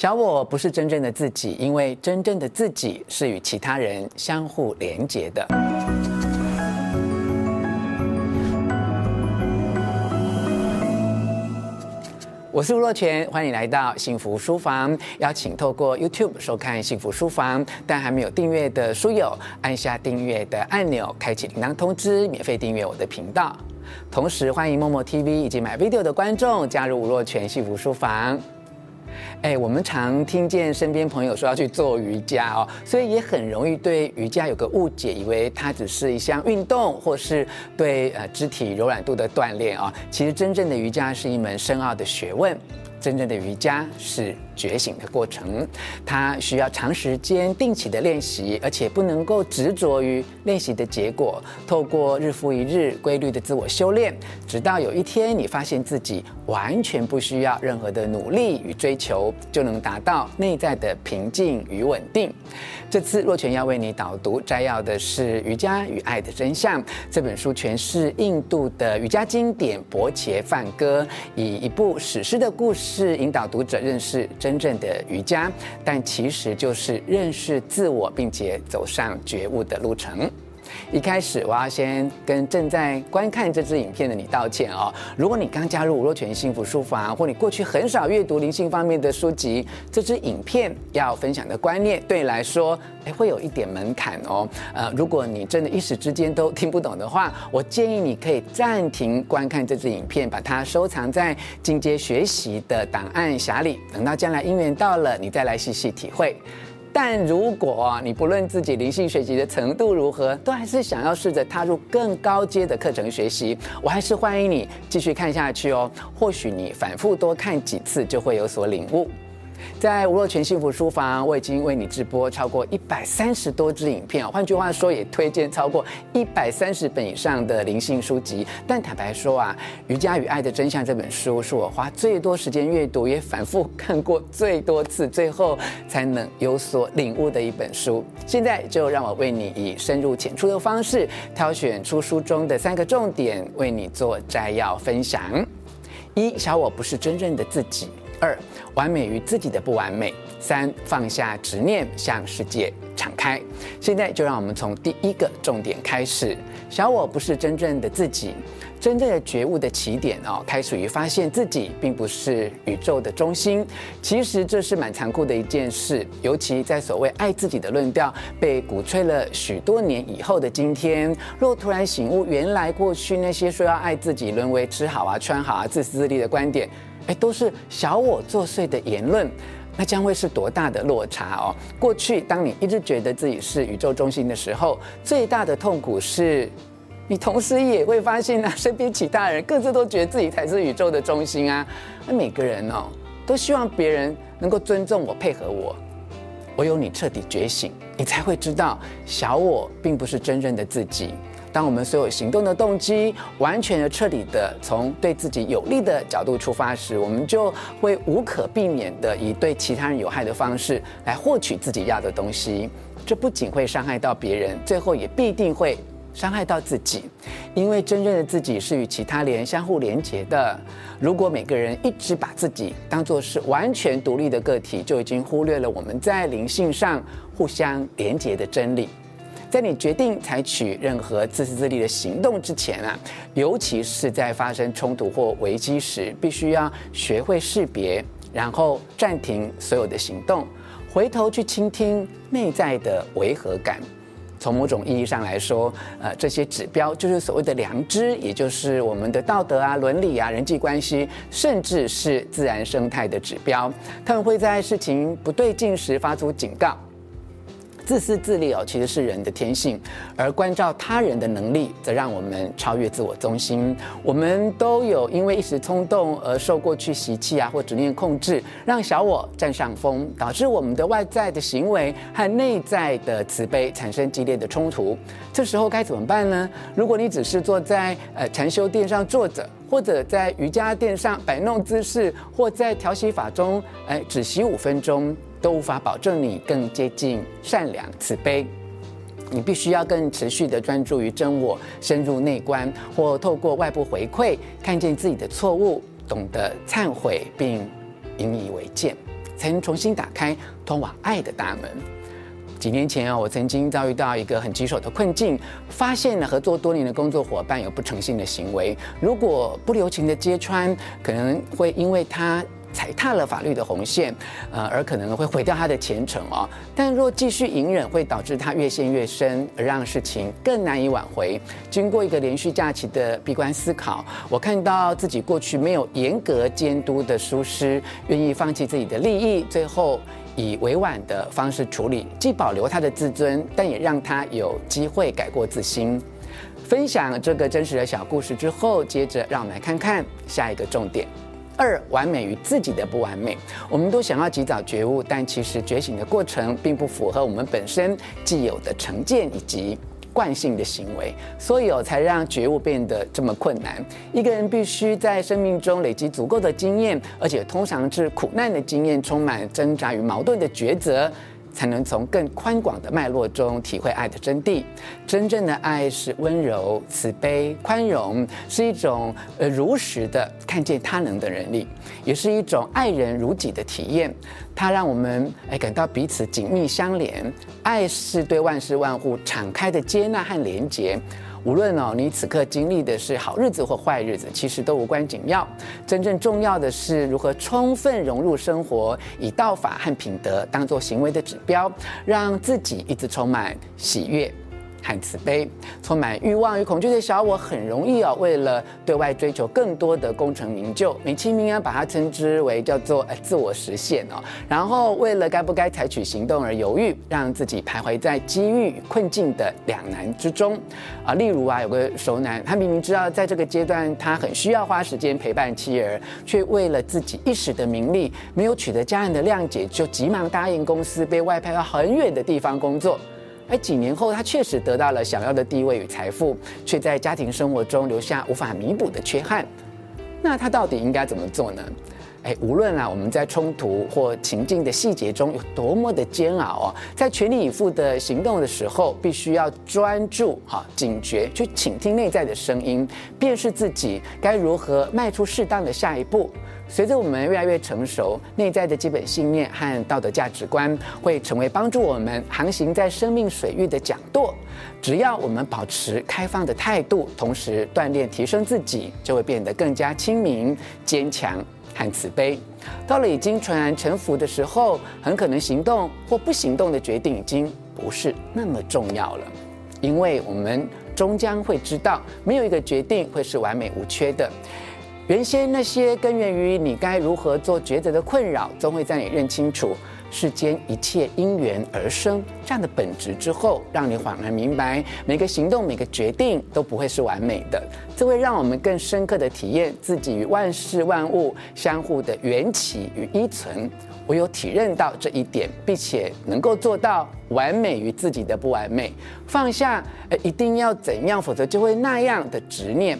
小我不是真正的自己，因为真正的自己是与其他人相互连结的。我是吴若权，欢迎来到幸福书房。邀请透过 YouTube 收看幸福书房，但还没有订阅的书友，按下订阅的按钮，开启铃铛通知，免费订阅我的频道。同时，欢迎默默 TV 以及 MyVideo 的观众加入吴若权幸福书房。哎，我们常听见身边朋友说要去做瑜伽哦，所以也很容易对瑜伽有个误解，以为它只是一项运动，或是对呃肢体柔软度的锻炼啊。其实真正的瑜伽是一门深奥的学问，真正的瑜伽是觉醒的过程，它需要长时间定期的练习，而且不能够执着于练习的结果。透过日复一日规律的自我修炼，直到有一天你发现自己完全不需要任何的努力与追求，就能达到内在的平静与稳定。这次若泉要为你导读摘要的是《瑜伽与爱的真相》这本书，全是印度的瑜伽经典《钵伽梵歌》，以一部史诗的故事引导读者认识。真正的瑜伽，但其实就是认识自我，并且走上觉悟的路程。一开始，我要先跟正在观看这支影片的你道歉哦。如果你刚加入吴若泉幸福书房，或你过去很少阅读灵性方面的书籍，这支影片要分享的观念对你来说，诶，会有一点门槛哦。呃，如果你真的一时之间都 听不懂的话，我建议你可以暂停观看这支影片，把它收藏在进阶学习的档案匣里，等到将来因缘到了，你再来细细体会。但如果你不论自己灵性学习的程度如何，都还是想要试着踏入更高阶的课程学习，我还是欢迎你继续看下去哦。或许你反复多看几次，就会有所领悟。在吴若权幸福书房，我已经为你直播超过一百三十多支影片，换句话说，也推荐超过一百三十本以上的灵性书籍。但坦白说啊，《瑜伽与爱的真相》这本书是我花最多时间阅读，也反复看过最多次，最后才能有所领悟的一本书。现在就让我为你以深入浅出的方式，挑选出书中的三个重点，为你做摘要分享。一，小我不是真正的自己。二，完美于自己的不完美。三，放下执念，向世界敞开。现在就让我们从第一个重点开始。小我不是真正的自己，真正的觉悟的起点哦，开始于发现自己并不是宇宙的中心。其实这是蛮残酷的一件事，尤其在所谓爱自己的论调被鼓吹了许多年以后的今天，若突然醒悟，原来过去那些说要爱自己、沦为吃好啊、穿好啊、自私自利的观点。都是小我作祟的言论，那将会是多大的落差哦？过去，当你一直觉得自己是宇宙中心的时候，最大的痛苦是，你同时也会发现啊，身边其他人各自都觉得自己才是宇宙的中心啊。那每个人哦，都希望别人能够尊重我、配合我。唯有你彻底觉醒，你才会知道，小我并不是真正的自己。当我们所有行动的动机完全的、彻底的从对自己有利的角度出发时，我们就会无可避免的以对其他人有害的方式来获取自己要的东西。这不仅会伤害到别人，最后也必定会伤害到自己。因为真正的自己是与其他人相互连结的。如果每个人一直把自己当作是完全独立的个体，就已经忽略了我们在灵性上互相连结的真理。在你决定采取任何自私自利的行动之前啊，尤其是在发生冲突或危机时，必须要学会识别，然后暂停所有的行动，回头去倾听内在的违和感。从某种意义上来说，呃，这些指标就是所谓的良知，也就是我们的道德啊、伦理啊、人际关系，甚至是自然生态的指标。他们会在事情不对劲时发出警告。自私自利哦，其实是人的天性，而关照他人的能力，则让我们超越自我中心。我们都有因为一时冲动而受过去习气啊或执念控制，让小我占上风，导致我们的外在的行为和内在的慈悲产生激烈的冲突。这时候该怎么办呢？如果你只是坐在呃禅修垫上坐着，或者在瑜伽垫上摆弄姿势，或在调息法中，哎，只息五分钟。都无法保证你更接近善良慈悲，你必须要更持续地专注于真我，深入内观，或透过外部回馈，看见自己的错误，懂得忏悔并引以为鉴。才能重新打开通往爱的大门。几年前啊，我曾经遭遇到一个很棘手的困境，发现了合作多年的工作伙伴有不诚信的行为，如果不留情的揭穿，可能会因为他踩踏了法律的红线，呃，而可能会毁掉他的前程哦。但若继续隐忍，会导致他越陷越深，而让事情更难以挽回。经过一个连续假期的闭关思考，我看到自己过去没有严格监督的疏失，愿意放弃自己的利益，最后。以委婉的方式处理，既保留他的自尊，但也让他有机会改过自新。分享这个真实的小故事之后，接着让我们来看看下一个重点：二、完美与自己的不完美。我们都想要及早觉悟，但其实觉醒的过程并不符合我们本身既有的成见以及。惯性的行为，所以哦，才让觉悟变得这么困难。一个人必须在生命中累积足够的经验，而且通常是苦难的经验，充满挣扎与矛盾的抉择。才能从更宽广的脉络中体会爱的真谛。真正的爱是温柔、慈悲、宽容，是一种呃如实的看见他人的能力，也是一种爱人如己的体验。它让我们哎感到彼此紧密相连。爱是对万事万物敞开的接纳和连结。无论哦，你此刻经历的是好日子或坏日子，其实都无关紧要。真正重要的是如何充分融入生活，以道法和品德当做行为的指标，让自己一直充满喜悦。和慈悲，充满欲望与恐惧的小我，很容易啊，为了对外追求更多的功成名就，美其名啊，把它称之为叫做呃自我实现哦。然后为了该不该采取行动而犹豫，让自己徘徊在机遇与困境的两难之中啊。例如啊，有个熟男，他明明知道在这个阶段他很需要花时间陪伴妻儿，却为了自己一时的名利，没有取得家人的谅解，就急忙答应公司被外派到很远的地方工作。而几年后，他确实得到了想要的地位与财富，却在家庭生活中留下无法弥补的缺憾。那他到底应该怎么做呢？哎，无论啊我们在冲突或情境的细节中有多么的煎熬哦，在全力以赴的行动的时候，必须要专注、哈警觉，去倾听内在的声音，辨识自己该如何迈出适当的下一步。随着我们越来越成熟，内在的基本信念和道德价值观会成为帮助我们航行在生命水域的桨舵。只要我们保持开放的态度，同时锻炼提升自己，就会变得更加亲民、坚强和慈悲。到了已经全然臣服的时候，很可能行动或不行动的决定已经不是那么重要了，因为我们终将会知道，没有一个决定会是完美无缺的。原先那些根源于你该如何做抉择的困扰，终会在你认清楚世间一切因缘而生这样的本质之后，让你恍然明白，每个行动、每个决定都不会是完美的。这会让我们更深刻的体验自己与万事万物相互的缘起与依存。我有体认到这一点，并且能够做到完美与自己的不完美，放下呃一定要怎样，否则就会那样的执念。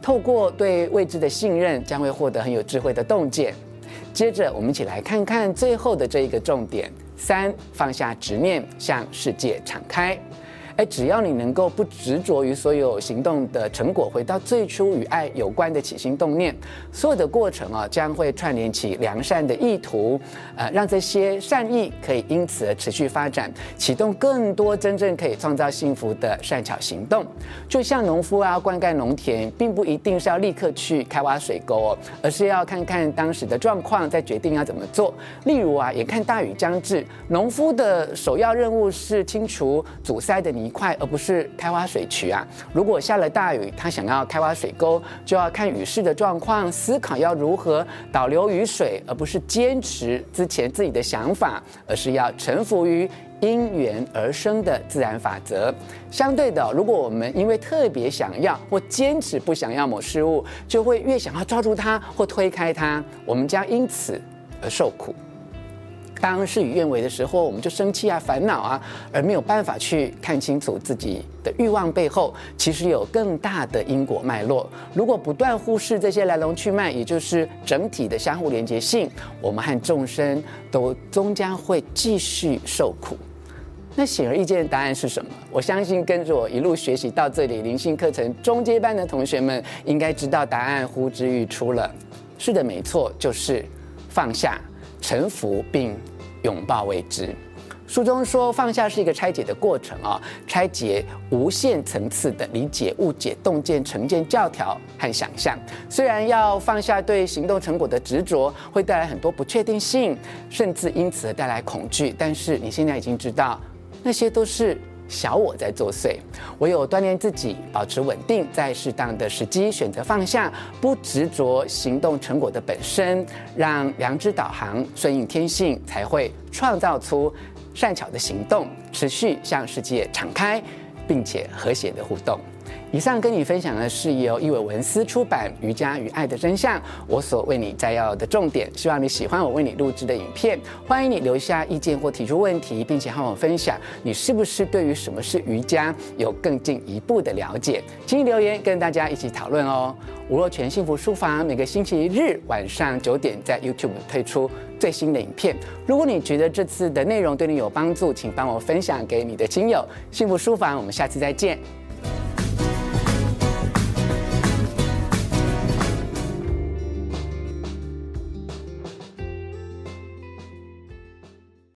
透过对未知的信任，将会获得很有智慧的洞见。接着，我们一起来看看最后的这一个重点：三，放下执念，向世界敞开。哎，只要你能够不执着于所有行动的成果，回到最初与爱有关的起心动念，所有的过程啊，将会串联起良善的意图，呃，让这些善意可以因此而持续发展，启动更多真正可以创造幸福的善巧行动。就像农夫啊，灌溉农田，并不一定是要立刻去开挖水沟哦，而是要看看当时的状况，再决定要怎么做。例如啊，眼看大雨将至，农夫的首要任务是清除阻塞的泥。一块，而不是开挖水渠啊！如果下了大雨，他想要开挖水沟，就要看雨势的状况，思考要如何导流雨水，而不是坚持之前自己的想法，而是要臣服于因缘而生的自然法则。相对的，如果我们因为特别想要或坚持不想要某事物，就会越想要抓住它或推开它，我们将因此而受苦。当事与愿违的时候，我们就生气啊、烦恼啊，而没有办法去看清楚自己的欲望背后，其实有更大的因果脉络。如果不断忽视这些来龙去脉，也就是整体的相互连接性，我们和众生都终将会继续受苦。那显而易见的答案是什么？我相信跟着我一路学习到这里，灵性课程中阶班的同学们应该知道答案呼之欲出了。是的，没错，就是放下。臣服并拥抱未知。书中说，放下是一个拆解的过程啊，拆解无限层次的理解、误解、洞见、成见、教条和想象。虽然要放下对行动成果的执着，会带来很多不确定性，甚至因此带来恐惧，但是你现在已经知道，那些都是小我在作祟。唯有锻炼自己，保持稳定，在适当的时机选择放下，不执着行动成果的本身，让良知导航，顺应天性，才会创造出。善巧的行动，持续向世界敞开，并且和谐的互动。以上跟你分享的是由译文文思出版《瑜伽与爱的真相》，我所为你摘要的重点。希望你喜欢我为你录制的影片。欢迎你留下意见或提出问题，并且和我分享你是不是对于什么是瑜伽有更进一步的了解。请你留言跟大家一起讨论哦。吴若全幸福书房每个星期日晚上九点在 YouTube 推出最新的影片。如果你觉得这次的内容对你有帮助，请帮我分享给你的亲友。幸福书房，我们下次再见。